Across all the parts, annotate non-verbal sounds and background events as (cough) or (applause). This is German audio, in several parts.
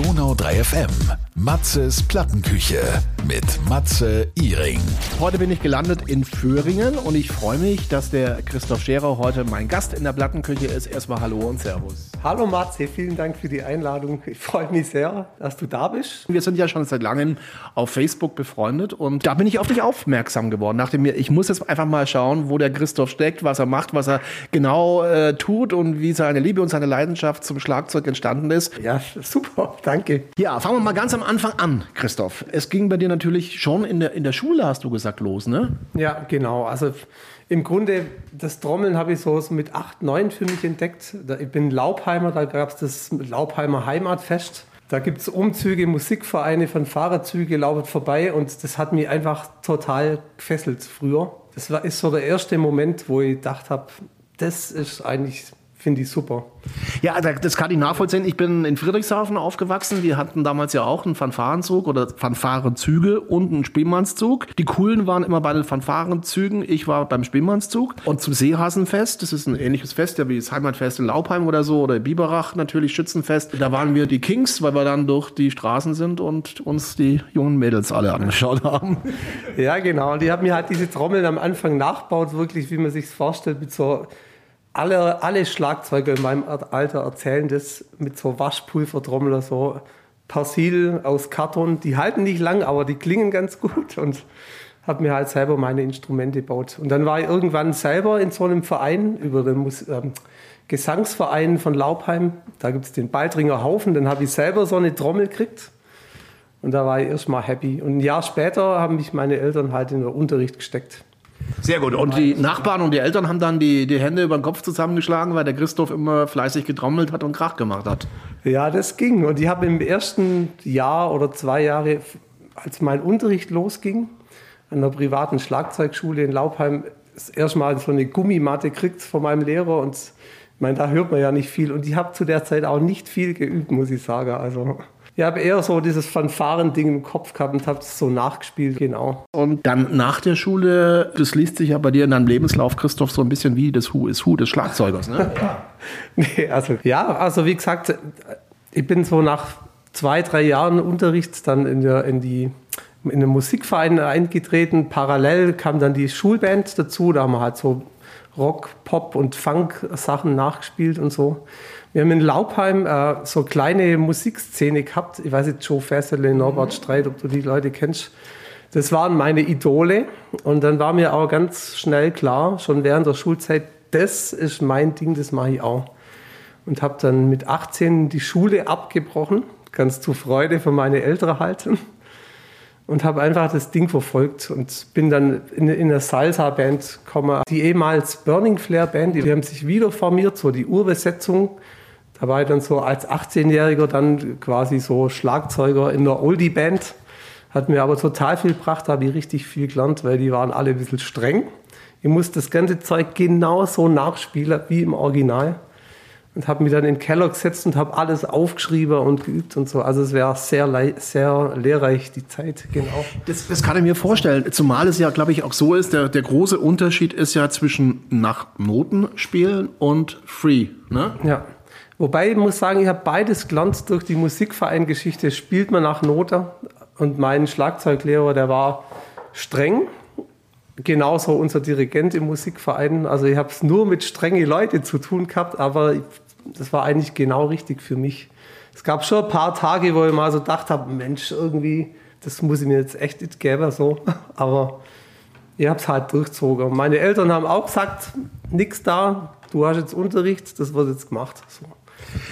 Donau 3 FM. Matzes Plattenküche mit Matze Iring. Heute bin ich gelandet in Föhringen und ich freue mich, dass der Christoph Scherer heute mein Gast in der Plattenküche ist. Erstmal Hallo und Servus. Hallo Matze, vielen Dank für die Einladung. Ich freue mich sehr, dass du da bist. Wir sind ja schon seit langem auf Facebook befreundet und da bin ich auf dich aufmerksam geworden. Dachte mir, ich muss jetzt einfach mal schauen, wo der Christoph steckt, was er macht, was er genau äh, tut und wie seine Liebe und seine Leidenschaft zum Schlagzeug entstanden ist. Ja, super, danke. Ja, fangen wir mal ganz am Anfang an, Christoph. Es ging bei dir natürlich schon in der, in der Schule, hast du gesagt, los, ne? Ja, genau. Also im Grunde, das Trommeln habe ich so mit 8, 9 für mich entdeckt. Ich bin Laubheimer, da gab es das Laubheimer Heimatfest. Da gibt es Umzüge, Musikvereine, von Fahrerzüge laufen vorbei und das hat mich einfach total gefesselt früher. Das war, ist so der erste Moment, wo ich gedacht habe, das ist eigentlich finde ich super. Ja, das kann ich nachvollziehen. Ich bin in Friedrichshafen aufgewachsen. Wir hatten damals ja auch einen Fanfarenzug oder Fanfarenzüge und einen Spielmannszug. Die coolen waren immer bei den Fanfarenzügen. Ich war beim Spielmannszug. Und zum Seehasenfest, das ist ein ähnliches Fest, ja wie das Heimatfest in Laubheim oder so oder Biberach natürlich, Schützenfest. Da waren wir die Kings, weil wir dann durch die Straßen sind und uns die jungen Mädels alle angeschaut haben. Ja, genau. Und die haben mir halt diese Trommeln am Anfang nachgebaut, wirklich, wie man sich vorstellt, mit so alle, alle Schlagzeuger in meinem Alter erzählen das mit so Waschpulvertrommler, so Persil aus Karton. Die halten nicht lang, aber die klingen ganz gut und habe mir halt selber meine Instrumente gebaut. Und dann war ich irgendwann selber in so einem Verein über den Mus ähm, Gesangsverein von Laubheim. Da gibt es den Baldringer Haufen. Dann habe ich selber so eine Trommel gekriegt. Und da war ich erstmal happy. Und ein Jahr später haben mich meine Eltern halt in den Unterricht gesteckt. Sehr gut. Und die Nachbarn und die Eltern haben dann die, die Hände über den Kopf zusammengeschlagen, weil der Christoph immer fleißig getrommelt hat und Krach gemacht hat. Ja, das ging. Und ich habe im ersten Jahr oder zwei Jahre, als mein Unterricht losging, an einer privaten Schlagzeugschule in Laubheim, das erste Mal so eine Gummimatte gekriegt von meinem Lehrer. Und ich meine, da hört man ja nicht viel. Und ich habe zu der Zeit auch nicht viel geübt, muss ich sagen. Also ich habe eher so dieses Fanfaren-Ding im Kopf gehabt und habe es so nachgespielt, genau. Und dann nach der Schule, das liest sich ja bei dir in deinem Lebenslauf, Christoph, so ein bisschen wie das Who is Who des Schlagzeugers, ne? (laughs) nee, also, ja, also wie gesagt, ich bin so nach zwei, drei Jahren Unterricht dann in, der, in die in den Musikverein eingetreten. Parallel kam dann die Schulband dazu, da haben wir halt so Rock, Pop und Funk-Sachen nachgespielt und so. Wir haben in Laubheim äh, so kleine Musikszene gehabt. Ich weiß nicht, Joe Fessele, Norbert Streit, ob du die Leute kennst. Das waren meine Idole. Und dann war mir auch ganz schnell klar, schon während der Schulzeit, das ist mein Ding, das mache ich auch. Und habe dann mit 18 die Schule abgebrochen, ganz zu Freude von meinen Eltern halten und habe einfach das Ding verfolgt und bin dann in, in eine Salsa-Band gekommen. Die ehemals Burning Flare Band, die, haben sich wieder formiert, so die Urbesetzung. Da war ich dann so als 18-Jähriger dann quasi so Schlagzeuger in der Oldie-Band. Hat mir aber total viel gebracht, habe ich richtig viel gelernt, weil die waren alle ein bisschen streng. Ich musste das ganze Zeug genauso nachspielen wie im Original und habe mich dann in den Keller gesetzt und habe alles aufgeschrieben und geübt und so. Also es wäre sehr, sehr lehrreich, die Zeit, genau. Das, das kann ich mir vorstellen. Zumal es ja, glaube ich, auch so ist, der, der große Unterschied ist ja zwischen nach Noten spielen und Free. Ne? Ja. Wobei ich muss sagen, ich habe beides gelernt durch die Musikvereingeschichte. Spielt man nach Note und mein Schlagzeuglehrer, der war streng genauso unser Dirigent im Musikverein. Also ich habe es nur mit strengen Leuten zu tun gehabt, aber das war eigentlich genau richtig für mich. Es gab schon ein paar Tage, wo ich mal so gedacht habe, Mensch, irgendwie, das muss ich mir jetzt echt nicht geben, so. (laughs) Aber ich habe es halt durchgezogen. Meine Eltern haben auch gesagt, nichts da, du hast jetzt Unterricht, das wird jetzt gemacht. So.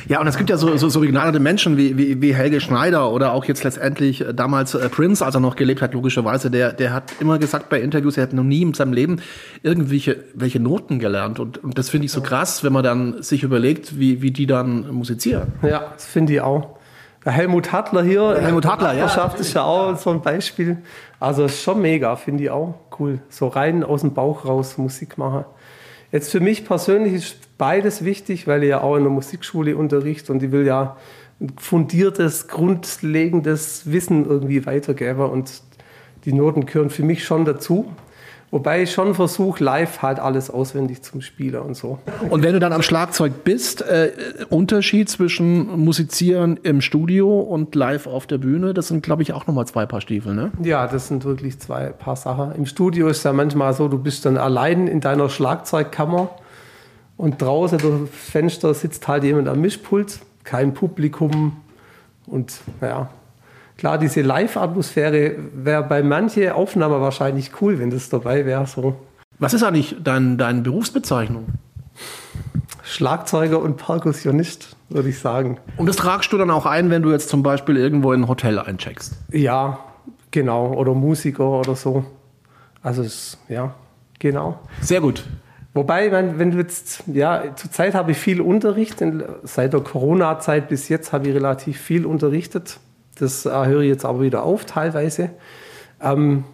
Ja, und es gibt ja so, so, so begnadete Menschen wie, wie, wie Helge Schneider oder auch jetzt letztendlich äh, damals äh, Prince, als er noch gelebt hat, logischerweise, der, der hat immer gesagt bei Interviews, er hat noch nie in seinem Leben irgendwelche welche Noten gelernt. Und, und das finde ich so krass, wenn man dann sich überlegt, wie, wie die dann musizieren. Ja, das finde ich auch. Der Helmut Hattler hier, Helmut Hattler, ja. schafft es ja auch so ein Beispiel. Also schon mega, finde ich auch cool. So rein aus dem Bauch raus Musik machen. Jetzt für mich persönlich ist beides wichtig, weil ich ja auch in der Musikschule unterrichte und ich will ja ein fundiertes, grundlegendes Wissen irgendwie weitergeben und die Noten gehören für mich schon dazu. Wobei ich schon versuche, live halt alles auswendig zum Spielen und so. Und wenn du dann am Schlagzeug bist, äh, Unterschied zwischen Musizieren im Studio und live auf der Bühne, das sind, glaube ich, auch nochmal zwei Paar Stiefel, ne? Ja, das sind wirklich zwei Paar Sachen. Im Studio ist ja manchmal so, du bist dann allein in deiner Schlagzeugkammer und draußen durch das Fenster sitzt halt jemand am Mischpult, kein Publikum und ja, klar, diese Live-Atmosphäre wäre bei manchen Aufnahmen wahrscheinlich cool, wenn das dabei wäre. So. Was ist eigentlich dein, deine Berufsbezeichnung? Schlagzeuger und Perkussionist, würde ich sagen. Und das tragst du dann auch ein, wenn du jetzt zum Beispiel irgendwo in ein Hotel eincheckst? Ja, genau. Oder Musiker oder so. Also, es, ja, genau. Sehr gut. Wobei, wenn, wenn du jetzt, ja, zurzeit habe ich viel Unterricht. Seit der Corona-Zeit bis jetzt habe ich relativ viel unterrichtet. Das äh, höre ich jetzt aber wieder auf teilweise. Ähm,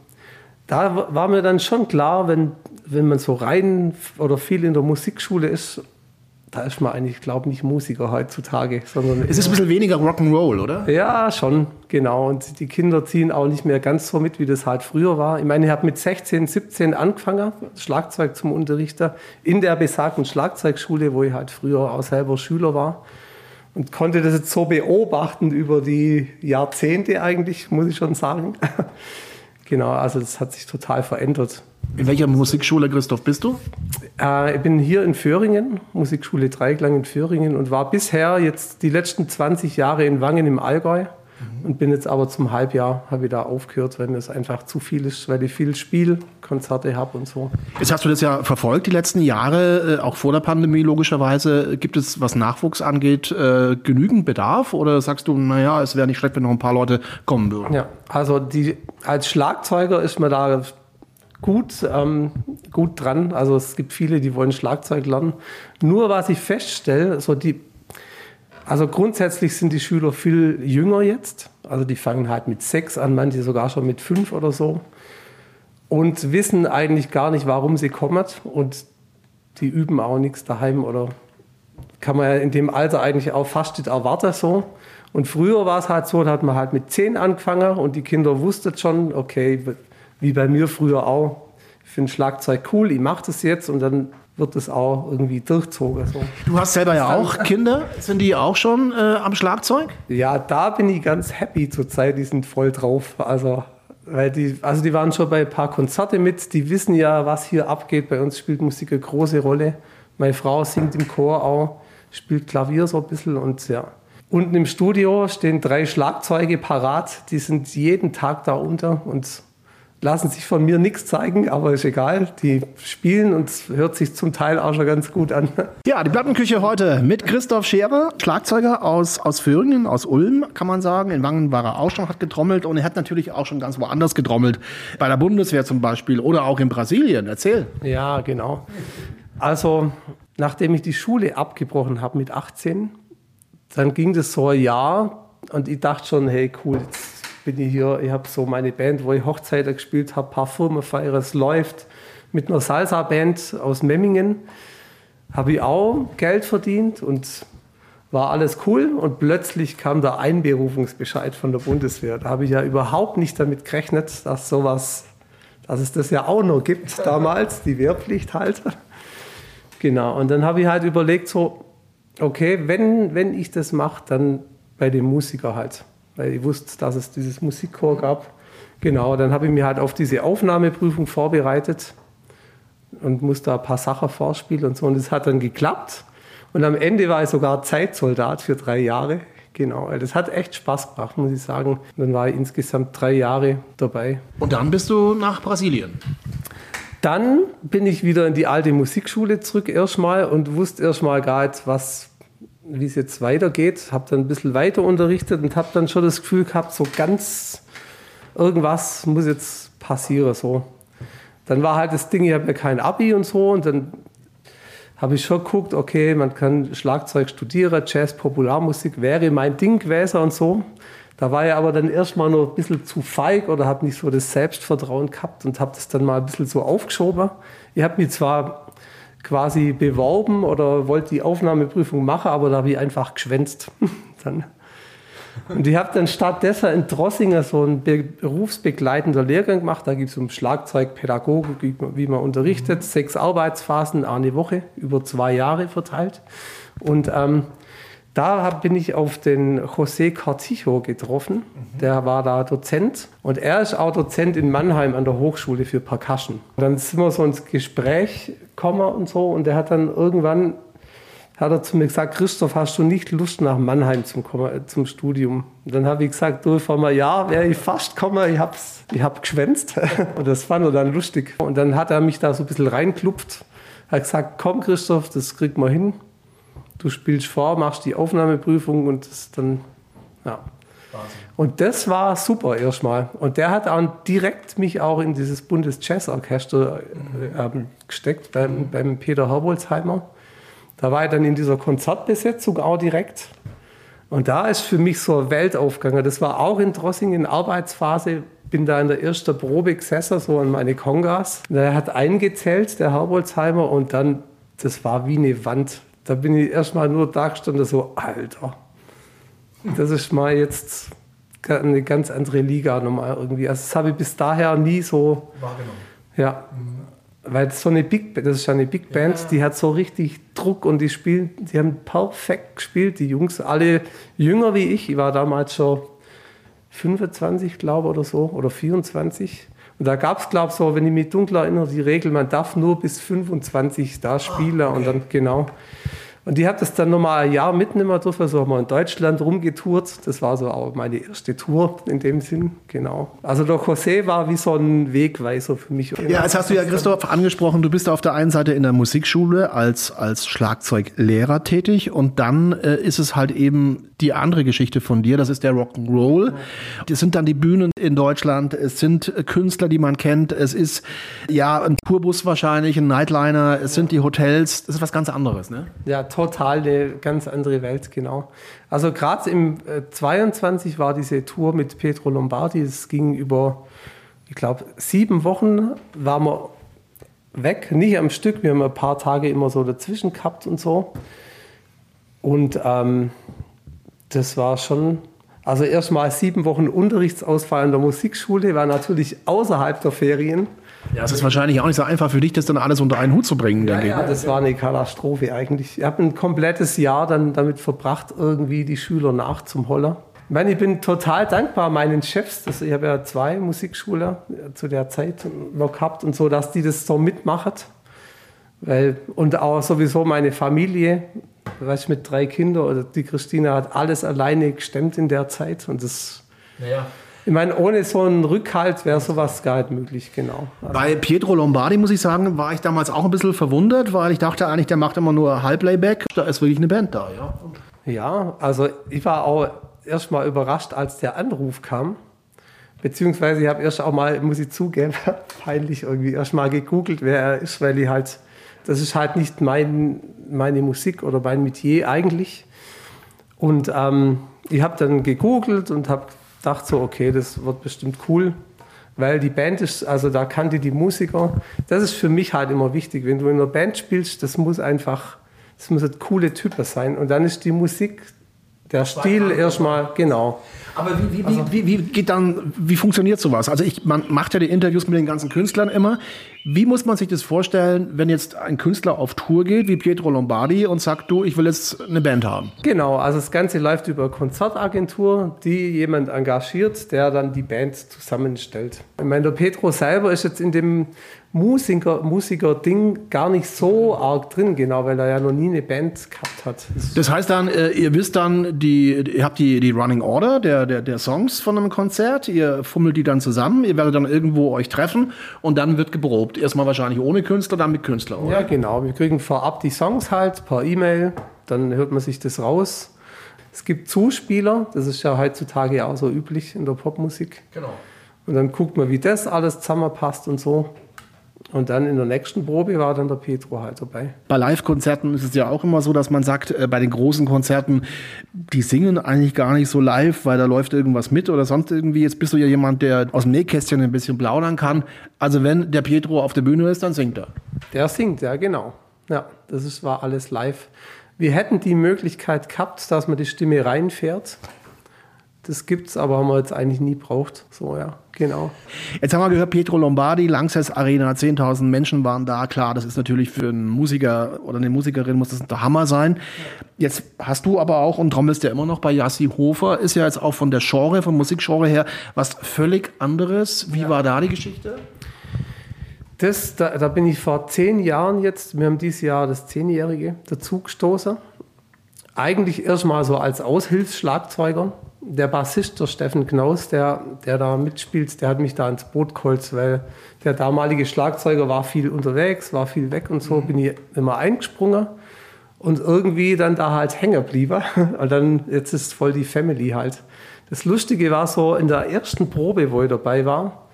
da war mir dann schon klar, wenn, wenn man so rein oder viel in der Musikschule ist, da ist man eigentlich, glaube ich, nicht Musiker heutzutage. Sondern es ist ein bisschen weniger Rock'n'Roll, oder? Ja, schon, genau. Und die Kinder ziehen auch nicht mehr ganz so mit, wie das halt früher war. Ich meine, ich habe mit 16, 17 angefangen, Schlagzeug zum Unterrichter, in der besagten Schlagzeugschule, wo ich halt früher auch selber Schüler war und konnte das jetzt so beobachten über die Jahrzehnte eigentlich, muss ich schon sagen. (laughs) genau, also das hat sich total verändert. In welcher Musikschule, Christoph, bist du? Äh, ich bin hier in Föhringen, Musikschule Dreiklang in Föhringen und war bisher jetzt die letzten 20 Jahre in Wangen im Allgäu und bin jetzt aber zum Halbjahr, habe ich da aufgehört, wenn es einfach zu viel ist, weil ich viel Spielkonzerte habe und so. Jetzt hast du das ja verfolgt die letzten Jahre, äh, auch vor der Pandemie logischerweise. Gibt es, was Nachwuchs angeht, äh, genügend Bedarf oder sagst du, naja, es wäre nicht schlecht, wenn noch ein paar Leute kommen würden? Ja, also die, als Schlagzeuger ist man da gut, ähm, gut dran. Also es gibt viele, die wollen Schlagzeug lernen. Nur was ich feststelle, so die also grundsätzlich sind die Schüler viel jünger jetzt. Also die fangen halt mit sechs an, manche sogar schon mit fünf oder so. Und wissen eigentlich gar nicht, warum sie kommen. Und die üben auch nichts daheim oder kann man ja in dem Alter eigentlich auch fast nicht erwarten so. Und früher war es halt so, da hat man halt mit zehn angefangen und die Kinder wussten schon, okay, wie bei mir früher auch, ich finde Schlagzeug cool, ich mache das jetzt und dann wird es auch irgendwie durchzogen. So. Du hast selber ja auch Kinder. Sind die auch schon äh, am Schlagzeug? Ja, da bin ich ganz happy zurzeit. Die sind voll drauf. Also, weil die, also die waren schon bei ein paar Konzerte mit. Die wissen ja, was hier abgeht. Bei uns spielt Musik eine große Rolle. Meine Frau singt im Chor auch, spielt Klavier so ein bisschen und ja. Unten im Studio stehen drei Schlagzeuge parat. Die sind jeden Tag da unter und lassen sich von mir nichts zeigen, aber ist egal. Die spielen und es hört sich zum Teil auch schon ganz gut an. (laughs) Ja, die Plattenküche heute mit Christoph Scherer, Schlagzeuger aus, aus Föhringen, aus Ulm, kann man sagen. In Wangen war er auch schon, hat getrommelt und er hat natürlich auch schon ganz woanders getrommelt. Bei der Bundeswehr zum Beispiel oder auch in Brasilien. Erzähl. Ja, genau. Also, nachdem ich die Schule abgebrochen habe mit 18, dann ging das so ein Jahr und ich dachte schon, hey, cool, jetzt bin ich hier, ich habe so meine Band, wo ich Hochzeiten gespielt habe, paar Firmenfeiern, es läuft mit einer Salsa-Band aus Memmingen. Habe ich auch Geld verdient und war alles cool und plötzlich kam der Einberufungsbescheid von der Bundeswehr. Da habe ich ja überhaupt nicht damit gerechnet, dass sowas, dass es das ja auch noch gibt damals, die Wehrpflicht halt. Genau, und dann habe ich halt überlegt so, okay, wenn, wenn ich das mache, dann bei dem Musiker halt weil ich wusste, dass es dieses Musikchor gab. Genau, dann habe ich mich halt auf diese Aufnahmeprüfung vorbereitet und musste da ein paar Sachen vorspielen und so. Und es hat dann geklappt. Und am Ende war ich sogar Zeitsoldat für drei Jahre. Genau, das hat echt Spaß gemacht, muss ich sagen. Und dann war ich insgesamt drei Jahre dabei. Und dann bist du nach Brasilien? Dann bin ich wieder in die alte Musikschule zurück erstmal und wusste erstmal gar nicht, was wie es jetzt weitergeht. Habe dann ein bisschen weiter unterrichtet und habe dann schon das Gefühl gehabt, so ganz irgendwas muss jetzt passieren. So. Dann war halt das Ding, ich habe ja kein Abi und so und dann habe ich schon geguckt, okay, man kann Schlagzeug studieren, Jazz, Popularmusik wäre mein Ding gewesen und so. Da war ich aber dann erstmal noch ein bisschen zu feig oder habe nicht so das Selbstvertrauen gehabt und habe das dann mal ein bisschen so aufgeschoben. Ich habe mich zwar quasi beworben oder wollte die Aufnahmeprüfung machen, aber da habe ich einfach geschwänzt. (laughs) Dann Und ich habe dann stattdessen in Drossinger so einen berufsbegleitender Lehrgang gemacht. Da gibt es um Schlagzeug, Pädagogik, wie man unterrichtet. Sechs Arbeitsphasen, eine Woche, über zwei Jahre verteilt. Und ähm, da bin ich auf den José Cartijo getroffen. Der war da Dozent und er ist auch Dozent in Mannheim an der Hochschule für Percussion. Und dann sind wir so ins Gespräch gekommen und so und er hat dann irgendwann hat er zu mir gesagt, Christoph, hast du nicht Lust nach Mannheim zum, zum Studium? Und dann habe ich gesagt, du, vor einem Jahr wäre ich fast gekommen, ich habe ich hab geschwänzt. (laughs) Und das fand er dann lustig. Und dann hat er mich da so ein bisschen reinklupft, hat gesagt, komm Christoph, das kriegt man hin du spielst vor, machst die Aufnahmeprüfung und das dann, ja. Wahnsinn. Und das war super erstmal. Und der hat auch direkt mich auch in dieses Bundesjazzorchester äh, gesteckt beim, beim Peter Herbolzheimer. Da war ich dann in dieser Konzertbesetzung auch direkt. Und da ist für mich so eine Welt aufgegangen. Das war auch in Drossing in Arbeitsphase. Bin da in der ersten Probe gesessen, so an meine Kongas. Der hat eingezählt, der Herbolzheimer, und dann, das war wie eine Wand da bin ich erstmal nur da gestanden, so, Alter, das ist mal jetzt eine ganz andere Liga nochmal irgendwie. Also das habe ich bis daher nie so wahrgenommen. Ja. Weil so eine Big das ist eine Big Band, ja. die hat so richtig Druck und die spielen, die haben perfekt gespielt, die Jungs, alle jünger wie ich. Ich war damals schon 25, glaube oder so, oder 24. Und da gab es, glaube ich, so, wenn ich mich dunkel erinnere, die Regel, man darf nur bis 25 da spielen oh, okay. und dann genau. Und ich habe das dann nochmal ein Jahr mitnehmen dürfen, so haben wir in Deutschland rumgetourt. Das war so auch meine erste Tour in dem Sinn, genau. Also der José war wie so ein Wegweiser für mich. Ja, jetzt hast du ja Christoph angesprochen, du bist auf der einen Seite in der Musikschule als, als Schlagzeuglehrer tätig und dann äh, ist es halt eben die andere Geschichte von dir, das ist der Rock'n'Roll. Das sind dann die Bühnen in Deutschland, es sind Künstler, die man kennt, es ist ja ein Tourbus wahrscheinlich, ein Nightliner, es sind die Hotels, das ist was ganz anderes, ne? Ja, total eine ganz andere Welt, genau. Also gerade im äh, 22 war diese Tour mit Pietro Lombardi, es ging über, ich glaube, sieben Wochen waren wir weg, nicht am Stück, wir haben ein paar Tage immer so dazwischen gehabt und so. Und ähm, das war schon, also erstmal sieben Wochen Unterrichtsausfall an der Musikschule, war natürlich außerhalb der Ferien. Ja, es ist wahrscheinlich auch nicht so einfach für dich, das dann alles unter einen Hut zu bringen, ja. Ja, das war eine Katastrophe eigentlich. Ich habe ein komplettes Jahr dann damit verbracht, irgendwie die Schüler nachzuholen. Ich meine, ich bin total dankbar meinen Chefs. Das, ich habe ja zwei Musikschüler zu der Zeit noch gehabt und so, dass die das so mitmachen. Weil, und auch sowieso meine Familie, weißt, mit drei Kindern, oder die Christina hat alles alleine gestemmt in der Zeit. Und das. Ja. Ich meine, ohne so einen Rückhalt wäre sowas gar nicht möglich, genau. Also Bei Pietro Lombardi, muss ich sagen, war ich damals auch ein bisschen verwundert, weil ich dachte eigentlich, der macht immer nur Halblayback. Da ist wirklich eine Band da, ja. Ja, also ich war auch erstmal überrascht, als der Anruf kam. Beziehungsweise ich habe erst auch mal, muss ich zugeben, (laughs) peinlich irgendwie erst mal gegoogelt, wer er ist, weil ich halt, das ist halt nicht mein, meine Musik oder mein Metier eigentlich. Und ähm, ich habe dann gegoogelt und habe dachte so, okay, das wird bestimmt cool, weil die Band ist, also da kannte die Musiker. Das ist für mich halt immer wichtig, wenn du in einer Band spielst, das muss einfach, das muss ein coole Typen sein. Und dann ist die Musik, der Stil erstmal, genau. Aber wie, wie, also, wie, wie, geht dann, wie funktioniert sowas? Also ich, man macht ja die Interviews mit den ganzen Künstlern immer. Wie muss man sich das vorstellen, wenn jetzt ein Künstler auf Tour geht, wie Pietro Lombardi, und sagt, du, ich will jetzt eine Band haben? Genau, also das Ganze läuft über eine Konzertagentur, die jemand engagiert, der dann die Band zusammenstellt. Ich meine, der Pietro selber ist jetzt in dem Musiker, Musiker-Ding gar nicht so arg drin, genau, weil er ja noch nie eine Band gehabt hat. Das heißt dann, äh, ihr wisst dann, die, ihr habt die, die Running Order der, der, der Songs von einem Konzert, ihr fummelt die dann zusammen, ihr werdet dann irgendwo euch treffen und dann wird geprobt. Erstmal wahrscheinlich ohne Künstler, dann mit Künstler, oder? Ja, genau. Wir kriegen vorab die Songs halt per E-Mail, dann hört man sich das raus. Es gibt Zuspieler, das ist ja heutzutage auch so üblich in der Popmusik. Genau. Und dann guckt man, wie das alles zusammenpasst und so. Und dann in der nächsten Probe war dann der Petro halt dabei. Bei Live-Konzerten ist es ja auch immer so, dass man sagt, äh, bei den großen Konzerten, die singen eigentlich gar nicht so live, weil da läuft irgendwas mit oder sonst irgendwie. Jetzt bist du ja jemand, der aus dem Nähkästchen ein bisschen plaudern kann. Also wenn der Pietro auf der Bühne ist, dann singt er. Der singt, ja genau. Ja, das ist, war alles live. Wir hätten die Möglichkeit gehabt, dass man die Stimme reinfährt. Das gibt's, aber haben wir jetzt eigentlich nie braucht. So, ja, genau. Jetzt haben wir gehört, Pietro Lombardi, Langsess Arena, 10.000 Menschen waren da. Klar, das ist natürlich für einen Musiker oder eine Musikerin muss das der Hammer sein. Jetzt hast du aber auch und trommelst ja immer noch bei Yassi Hofer, ist ja jetzt auch von der Genre, vom Musikgenre her was völlig anderes. Wie ja. war da die Geschichte? Das, da, da, bin ich vor zehn Jahren jetzt, wir haben dieses Jahr das Zehnjährige dazu gestoßen. Eigentlich erstmal so als Aushilfsschlagzeuger der Bassist, der Steffen Knaus, der, der da mitspielt, der hat mich da ins Boot geholt, weil der damalige Schlagzeuger war viel unterwegs, war viel weg und so, mhm. bin ich immer eingesprungen und irgendwie dann da halt hängen geblieben. (laughs) Und dann, jetzt ist voll die Family halt. Das Lustige war so, in der ersten Probe, wo ich dabei war,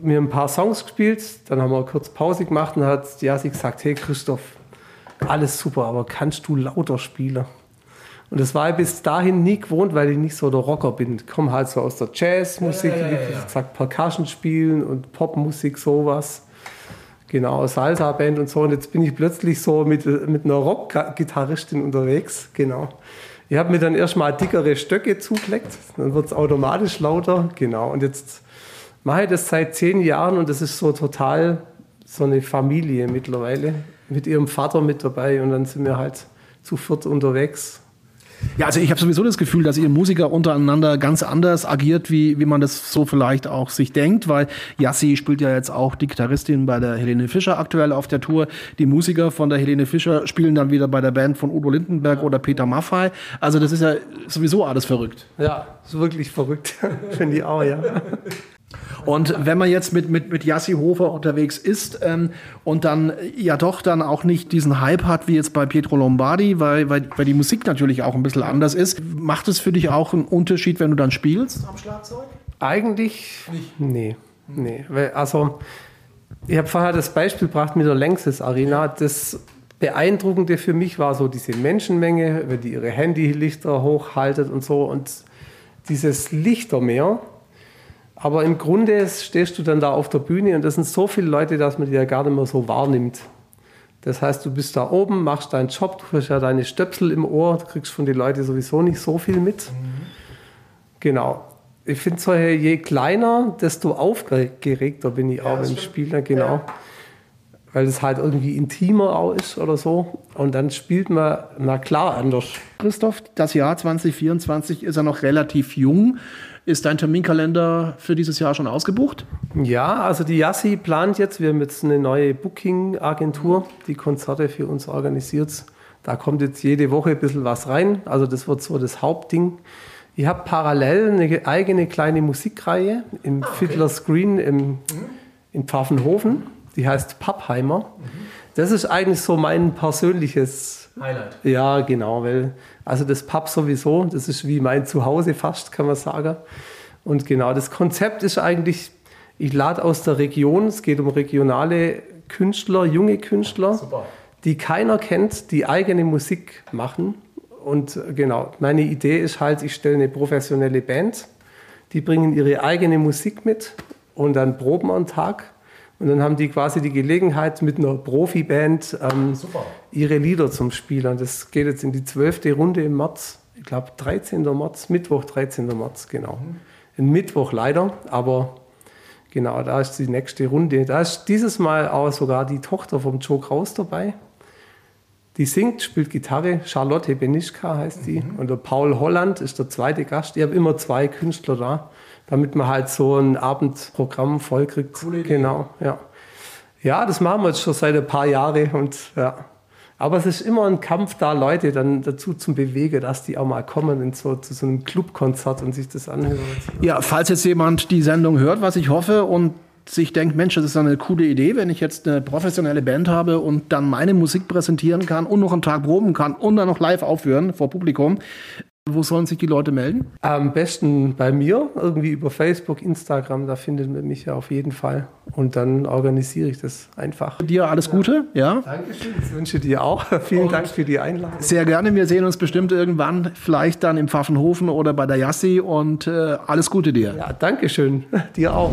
mir ein paar Songs gespielt, dann haben wir kurz Pause gemacht und hat Jasi gesagt, hey Christoph, alles super, aber kannst du lauter spielen? Und das war ich bis dahin nie gewohnt, weil ich nicht so der Rocker bin. Ich komme halt so aus der Jazzmusik, ja, ja, ja, wie gesagt, Percussion spielen und Popmusik, sowas. Genau, Salsa-Band und so. Und jetzt bin ich plötzlich so mit, mit einer Rock-Gitarristin unterwegs. Genau. Ich habe mir dann erstmal dickere Stöcke zugelegt, dann wird es automatisch lauter. Genau. Und jetzt mache ich das seit zehn Jahren und das ist so total so eine Familie mittlerweile. Mit ihrem Vater mit dabei und dann sind wir halt zu viert unterwegs ja, also ich habe sowieso das Gefühl, dass ihr Musiker untereinander ganz anders agiert, wie, wie man das so vielleicht auch sich denkt, weil Yassi spielt ja jetzt auch die Gitarristin bei der Helene Fischer aktuell auf der Tour. Die Musiker von der Helene Fischer spielen dann wieder bei der Band von Udo Lindenberg oder Peter Maffay. Also das ist ja sowieso alles verrückt. Ja, ist wirklich verrückt, (laughs) finde ich auch, ja. Und wenn man jetzt mit, mit, mit Jassi Hofer unterwegs ist ähm, und dann ja doch dann auch nicht diesen Hype hat wie jetzt bei Pietro Lombardi, weil, weil, weil die Musik natürlich auch ein bisschen anders ist, macht es für dich auch einen Unterschied, wenn du dann spielst am Schlagzeug? Eigentlich nicht. Nee. nee. Also, ich habe vorher das Beispiel gebracht mit der Längses Arena. Das Beeindruckende für mich war so diese Menschenmenge, wenn die ihre Handylichter hochhaltet und so und dieses Lichtermeer aber im Grunde stehst du dann da auf der Bühne und das sind so viele Leute, dass man die ja gar nicht mehr so wahrnimmt. Das heißt, du bist da oben, machst deinen Job, du hast ja deine Stöpsel im Ohr, du kriegst von den Leuten sowieso nicht so viel mit. Mhm. Genau. Ich finde so, je kleiner, desto aufgeregter bin ich auch ja, im Spiel. Genau. Ja. Weil es halt irgendwie intimer auch ist oder so. Und dann spielt man, na klar, anders. Christoph, das Jahr 2024 ist ja noch relativ jung. Ist dein Terminkalender für dieses Jahr schon ausgebucht? Ja, also die Yassi plant jetzt, wir haben jetzt eine neue Booking-Agentur, die Konzerte für uns organisiert. Da kommt jetzt jede Woche ein bisschen was rein. Also das wird so das Hauptding. Ich habe parallel eine eigene kleine Musikreihe im ah, okay. Fiddler's Green im, mhm. in Pfaffenhofen. Die heißt Pappheimer. Mhm. Das ist eigentlich so mein persönliches Highlight. Ja, genau, weil also das Pub sowieso, das ist wie mein Zuhause fast, kann man sagen. Und genau, das Konzept ist eigentlich, ich lade aus der Region, es geht um regionale Künstler, junge Künstler, Super. die keiner kennt, die eigene Musik machen. Und genau, meine Idee ist halt, ich stelle eine professionelle Band, die bringen ihre eigene Musik mit und dann proben am Tag und dann haben die quasi die Gelegenheit, mit einer Profiband ähm, ihre Lieder zum Spielen. Das geht jetzt in die zwölfte Runde im März. Ich glaube, 13. März, Mittwoch, 13. März, genau. Mhm. Ein Mittwoch leider, aber genau, da ist die nächste Runde. Da ist dieses Mal auch sogar die Tochter vom Joe Kraus dabei. Die singt, spielt Gitarre. Charlotte Benischka heißt die. Mhm. Und der Paul Holland ist der zweite Gast. Ich habe immer zwei Künstler da damit man halt so ein Abendprogramm vollkriegt. Coole Genau, ja. Ja, das machen wir jetzt schon seit ein paar Jahren und ja. Aber es ist immer ein Kampf, da Leute dann dazu zu bewegen, dass die auch mal kommen in so, zu so einem Clubkonzert und sich das anhören. Ja, falls jetzt jemand die Sendung hört, was ich hoffe, und sich denkt, Mensch, das ist eine coole Idee, wenn ich jetzt eine professionelle Band habe und dann meine Musik präsentieren kann und noch einen Tag proben kann und dann noch live aufführen vor Publikum. Wo sollen sich die Leute melden? Am besten bei mir, irgendwie über Facebook, Instagram, da findet man mich ja auf jeden Fall. Und dann organisiere ich das einfach. Dir alles Gute, ja? Dankeschön, das wünsche dir auch. (laughs) Vielen Und Dank für die Einladung. Sehr gerne, wir sehen uns bestimmt irgendwann, vielleicht dann im Pfaffenhofen oder bei der Yassi und äh, alles Gute dir. Ja, Dankeschön, (laughs) dir auch.